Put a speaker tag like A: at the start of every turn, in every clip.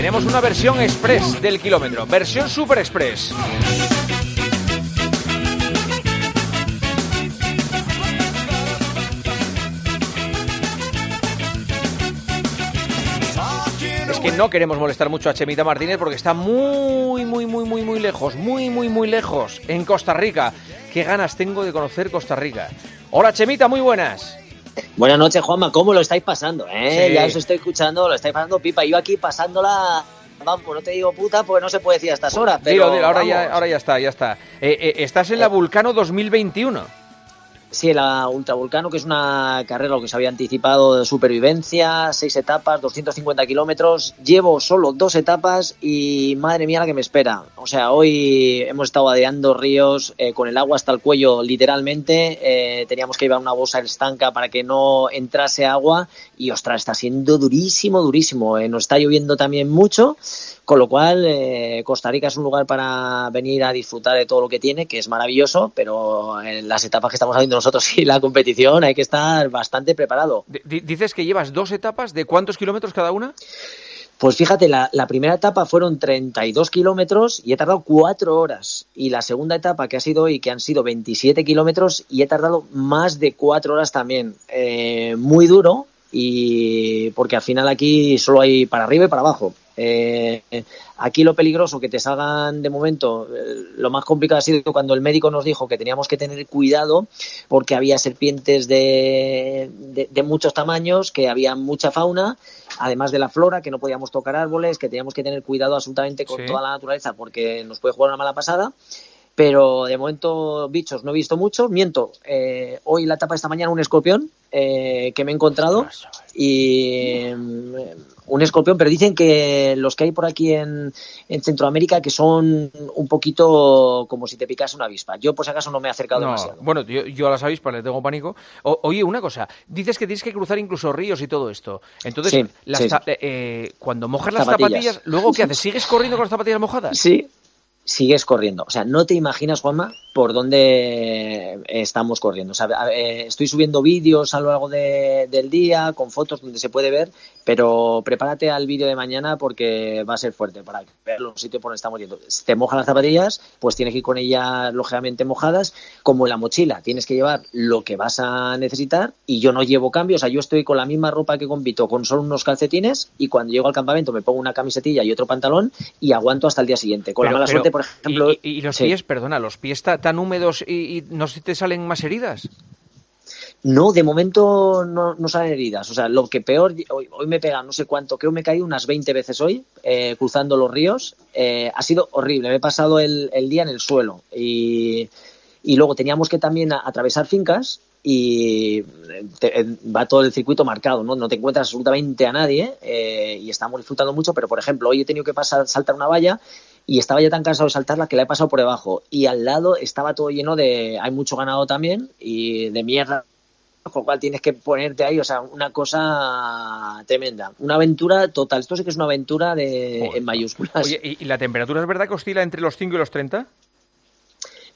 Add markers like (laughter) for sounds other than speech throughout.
A: tenemos una versión express del kilómetro, versión super express. Es que no queremos molestar mucho a Chemita Martínez porque está muy, muy, muy, muy, muy lejos, muy, muy, muy lejos, en Costa Rica. Qué ganas tengo de conocer Costa Rica. Hola Chemita, muy buenas.
B: Buenas noches, Juanma. ¿Cómo lo estáis pasando? Eh? Ya os estoy escuchando, lo estáis pasando pipa. Yo aquí pasándola vamos, no te digo puta porque no se puede decir a estas horas. Pero,
A: ahora, ya, ahora ya está, ya está. Eh, eh, estás en la Vulcano 2021.
B: Sí, la Ultravulcano, que es una carrera lo que se había anticipado de supervivencia, seis etapas, 250 kilómetros. Llevo solo dos etapas y madre mía la que me espera. O sea, hoy hemos estado adeando ríos eh, con el agua hasta el cuello, literalmente. Eh, teníamos que llevar una bolsa estanca para que no entrase agua y ostras, está siendo durísimo, durísimo. Eh, nos está lloviendo también mucho con lo cual, eh, Costa Rica es un lugar para venir a disfrutar de todo lo que tiene, que es maravilloso, pero en las etapas que estamos haciendo nosotros y la competición hay que estar bastante preparado.
A: dices que llevas dos etapas, ¿de cuántos kilómetros cada una?
B: Pues fíjate, la, primera etapa fueron 32 kilómetros y he tardado cuatro horas. Y la segunda etapa que ha sido hoy, que han sido 27 kilómetros y he tardado más de cuatro horas también. Eh, muy duro y porque al final aquí solo hay para arriba y para abajo. Eh, aquí lo peligroso que te salgan de momento, eh, lo más complicado ha sido cuando el médico nos dijo que teníamos que tener cuidado porque había serpientes de, de, muchos tamaños, que había mucha fauna, además de la flora, que no podíamos tocar árboles, que teníamos que tener cuidado absolutamente con toda la naturaleza porque nos puede jugar una mala pasada pero de momento bichos no he visto mucho. Miento, eh, hoy la etapa de esta mañana un escorpión eh, que me he encontrado y mm, un escorpión, pero dicen que los que hay por aquí en, Centroamérica que son un poquito como si te picase una avispa. Yo por si acaso no me he acercado demasiado.
A: Bueno, yo, a las avispas le tengo pánico. oye, una cosa, dices que tienes que cruzar incluso ríos y todo esto. Entonces, eh, cuando mojas las zapatillas, ¿luego qué haces? ¿Sigues corriendo con las zapatillas mojadas?
B: Sí, sigues corriendo. O sea, no te imaginas, Juanma, por dónde estamos corriendo. O sea, eh, estoy subiendo vídeos a lo largo del día con fotos donde se puede ver, pero prepárate al vídeo de mañana porque va a ser fuerte para ver los sitios por donde estamos yendo. Si te mojan las zapatillas, pues tienes que ir con ellas lógicamente mojadas, como en la mochila. Tienes que llevar lo que vas a necesitar y yo no llevo cambios. O sea, yo estoy con la misma ropa que compito, con solo unos calcetines y cuando llego al campamento me pongo una camisetilla y otro pantalón y aguanto hasta el día siguiente. Con la mala suerte, por ejemplo...
A: Y, los pies, perdona, los pies tan húmedos y, y no se te salen más heridas.
B: No, de momento no, no salen heridas. O sea, lo que peor, hoy, hoy me pega no sé cuánto, creo que me he caído unas 20 veces hoy eh, cruzando los ríos. Eh, ha sido horrible, me he pasado el, día en el suelo. Y, y luego teníamos que también atravesar fincas y va todo el circuito marcado, ¿no? No te encuentras absolutamente a nadie eh, y estamos disfrutando mucho, pero por ejemplo, hoy he tenido que pasar, saltar una valla y estaba ya tan cansado de saltarla que la he pasado por debajo y al lado estaba todo lleno de, hay mucho ganado también y de mierda con lo cual tienes que ponerte ahí, o sea, una cosa tremenda, una aventura total. Esto sí que es una aventura de, en mayúsculas.
A: Oye, ¿y la temperatura es verdad que oscila entre los 5 y los 30?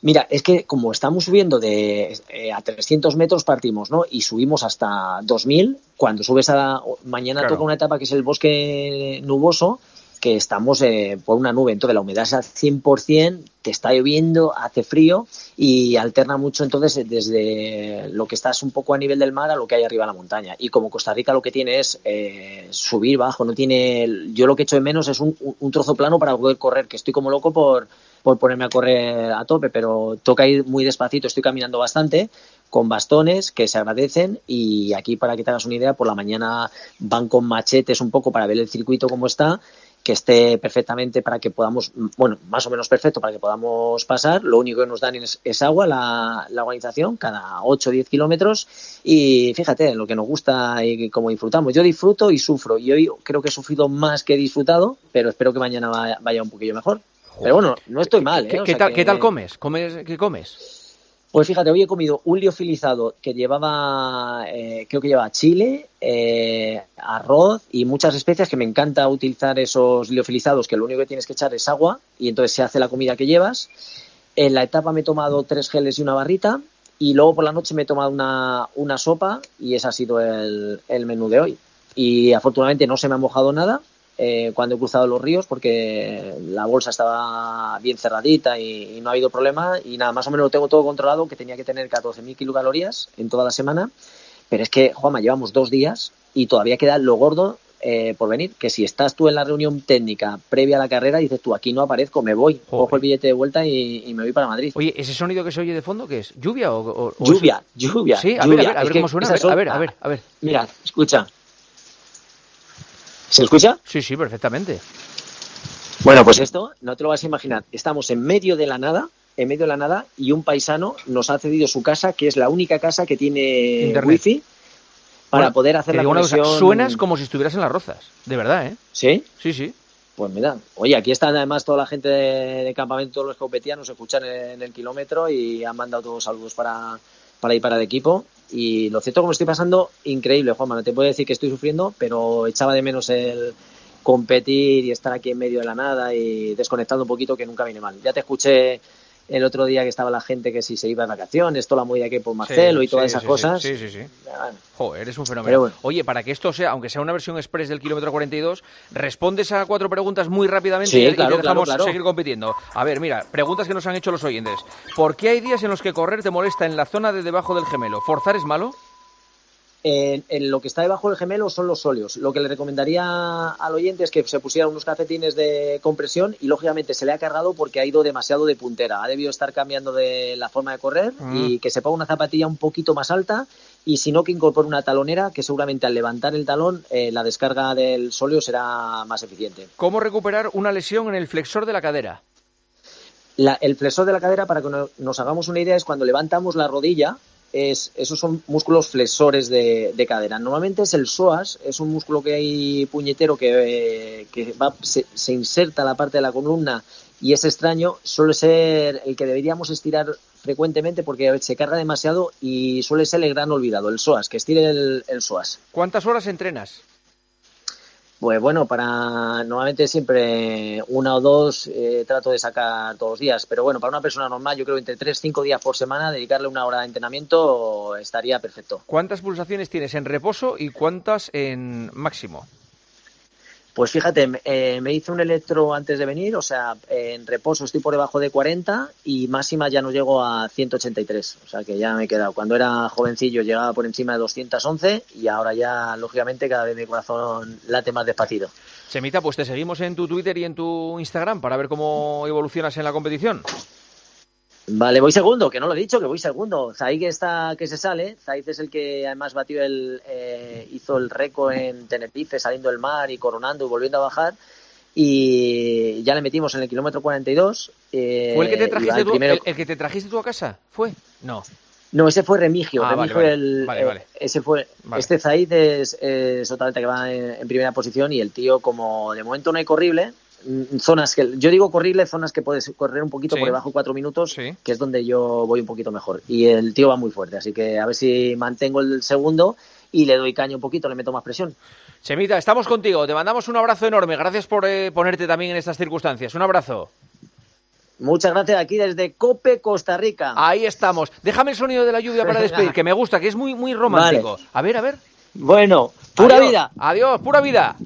B: Mira, es que como estamos subiendo de eh, a 300 metros partimos, ¿no? Y subimos hasta 2000, cuando subes a mañana toca una etapa que es el bosque nuboso, que estamos eh, por una nube, entonces la humedad es al 100%, te está lloviendo, hace frío y alterna mucho entonces desde lo que estás un poco a nivel del mar a lo que hay arriba de la montaña. Y como Costa Rica lo que tiene es eh, subir bajo, no tiene, yo lo que echo de menos es un, trozo plano para poder correr, que estoy como loco por, por ponerme a correr a tope, pero toca ir muy despacito, estoy caminando bastante con bastones que se agradecen y aquí para que te hagas una idea, por la mañana van con machetes un poco para ver el circuito cómo está que esté perfectamente para que podamos, bueno, más o menos perfecto para que podamos pasar. Lo único que nos dan es, agua, la, la, organización, cada 8 o 10 kilómetros. Y fíjate, lo que nos gusta y cómo disfrutamos. Yo disfruto y sufro. Y hoy creo que he sufrido más que he disfrutado, pero espero que mañana vaya, un poquillo mejor. Pero bueno, no estoy mal.
A: ¿eh? ¿Qué, tal, ¿Qué tal comes? ¿Comes? ¿Qué comes?
B: Pues fíjate, hoy he comido un liofilizado que llevaba, eh, creo que lleva chile, eh, arroz y muchas especias, que me encanta utilizar esos liofilizados, que lo único que tienes que echar es agua y entonces se hace la comida que llevas. En la etapa me he tomado tres geles y una barrita y luego por la noche me he tomado una, sopa y ese ha sido el, el menú de hoy. Y afortunadamente no se me ha mojado nada, eh, cuando he cruzado los ríos porque la bolsa estaba bien cerradita y, no ha habido problema y nada, más o menos lo tengo todo controlado, que tenía que tener 14.000 kilocalorías en toda la semana, pero es que, Juanma, llevamos dos días y todavía queda lo gordo eh, por venir, que si estás tú en la reunión técnica previa a la carrera, dices tú, aquí no aparezco, me voy, cojo el billete de vuelta y, me voy para Madrid.
A: Oye, ¿ese sonido que se oye de fondo qué es? ¿Lluvia o...?
B: lluvia, lluvia.
A: Sí,
B: a
A: ver, a ver, cómo suena, a ver, a ver, a ver.
B: Mira, escucha. ¿Se escucha?
A: Sí, sí, perfectamente.
B: Bueno, pues esto, no te lo vas a imaginar. Estamos en medio de la nada, en medio de la nada, y un paisano nos ha cedido su casa, que es la única casa que tiene wifi para poder hacer la conexión.
A: suenas como si estuvieras en las rozas, de verdad, ¿eh?
B: ¿Sí?
A: Sí, sí.
B: Pues mira, oye, aquí están además toda la gente de, campamento, todos los que nos escuchan en, el kilómetro y han mandado todos saludos para, para ir para el equipo. Y lo cierto, como estoy pasando, increíble, Juanma. No te puedo decir que estoy sufriendo, pero echaba de menos el competir y estar aquí en medio de la nada y desconectando un poquito, que nunca viene mal. Ya te escuché el otro día que estaba la gente que si se iba de vacaciones, toda la movida que por Marcelo y todas esas cosas.
A: Sí, sí, sí. Joder, eres un fenómeno. Oye, para que esto sea, aunque sea una versión express del kilómetro 42, respondes a cuatro preguntas muy rápidamente y, te dejamos seguir compitiendo. A ver, mira, preguntas que nos han hecho los oyentes. ¿Por qué hay días en los que correr te molesta en la zona de debajo del gemelo? ¿Forzar es malo?
B: En, lo que está debajo del gemelo son los óleos. Lo que le recomendaría al oyente es que se pusiera unos cafetines de compresión y lógicamente se le ha cargado porque ha ido demasiado de puntera. Ha debido estar cambiando de la forma de correr ah. y que se ponga una zapatilla un poquito más alta y si no que incorpore una talonera que seguramente al levantar el talón eh, la descarga del sóleo será más eficiente.
A: ¿Cómo recuperar una lesión en el flexor de la cadera?
B: el flexor de la cadera, para que nos hagamos una idea, es cuando levantamos la rodilla es, esos son músculos flexores de, cadera. Normalmente es el psoas, es un músculo que hay puñetero que, va, se, inserta en la parte de la columna y es extraño, suele ser el que deberíamos estirar frecuentemente porque se carga demasiado y suele ser el gran olvidado, el psoas, que estire el, el psoas.
A: ¿Cuántas horas entrenas?
B: Pues bueno, para normalmente siempre una o dos eh, trato de sacar todos los días, pero bueno, para una persona normal yo creo que entre tres, cinco días por semana dedicarle una hora de entrenamiento estaría perfecto.
A: ¿Cuántas pulsaciones tienes en reposo y cuántas en máximo?
B: Pues fíjate, eh, me hice un electro antes de venir, o sea, en reposo estoy por debajo de 40 y máxima ya no llego a 183, o sea que ya me he quedado. Cuando era jovencillo llegaba por encima de 211 y ahora ya, lógicamente, cada vez mi corazón late más despacito.
A: Semita, pues te seguimos en tu Twitter y en tu Instagram para ver cómo evolucionas en la competición.
B: Vale, voy segundo, que no lo he dicho, que voy segundo. Zaid está que se sale, Zaid es el que además batió el, eh, hizo el récord en Tenerife saliendo del mar y coronando y volviendo a bajar y ya le metimos en el kilómetro 42.
A: Eh, ¿Fue el que te trajiste tú, el, que te trajiste tú a casa? ¿Fue? No.
B: No, ese fue Remigio. Ah, Remigio el, eh, ese fue. Este Zaid es, es que va en, primera posición y el tío como de momento no hay corrible, zonas que yo digo corrible, zonas que puedes correr un poquito por debajo de cuatro minutos, que es donde yo voy un poquito mejor. Y el tío va muy fuerte, así que a ver si mantengo el segundo y le doy caño un poquito, le meto más presión.
A: Chemita, estamos contigo, te mandamos un abrazo enorme, gracias por eh, ponerte también en estas circunstancias. Un abrazo.
B: Muchas gracias aquí desde Cope, Costa Rica.
A: Ahí estamos. Déjame el sonido de la lluvia para (laughs) despedir, que me gusta, que es muy, muy romántico. A ver, a ver.
B: Bueno, pura vida.
A: Adiós, pura vida.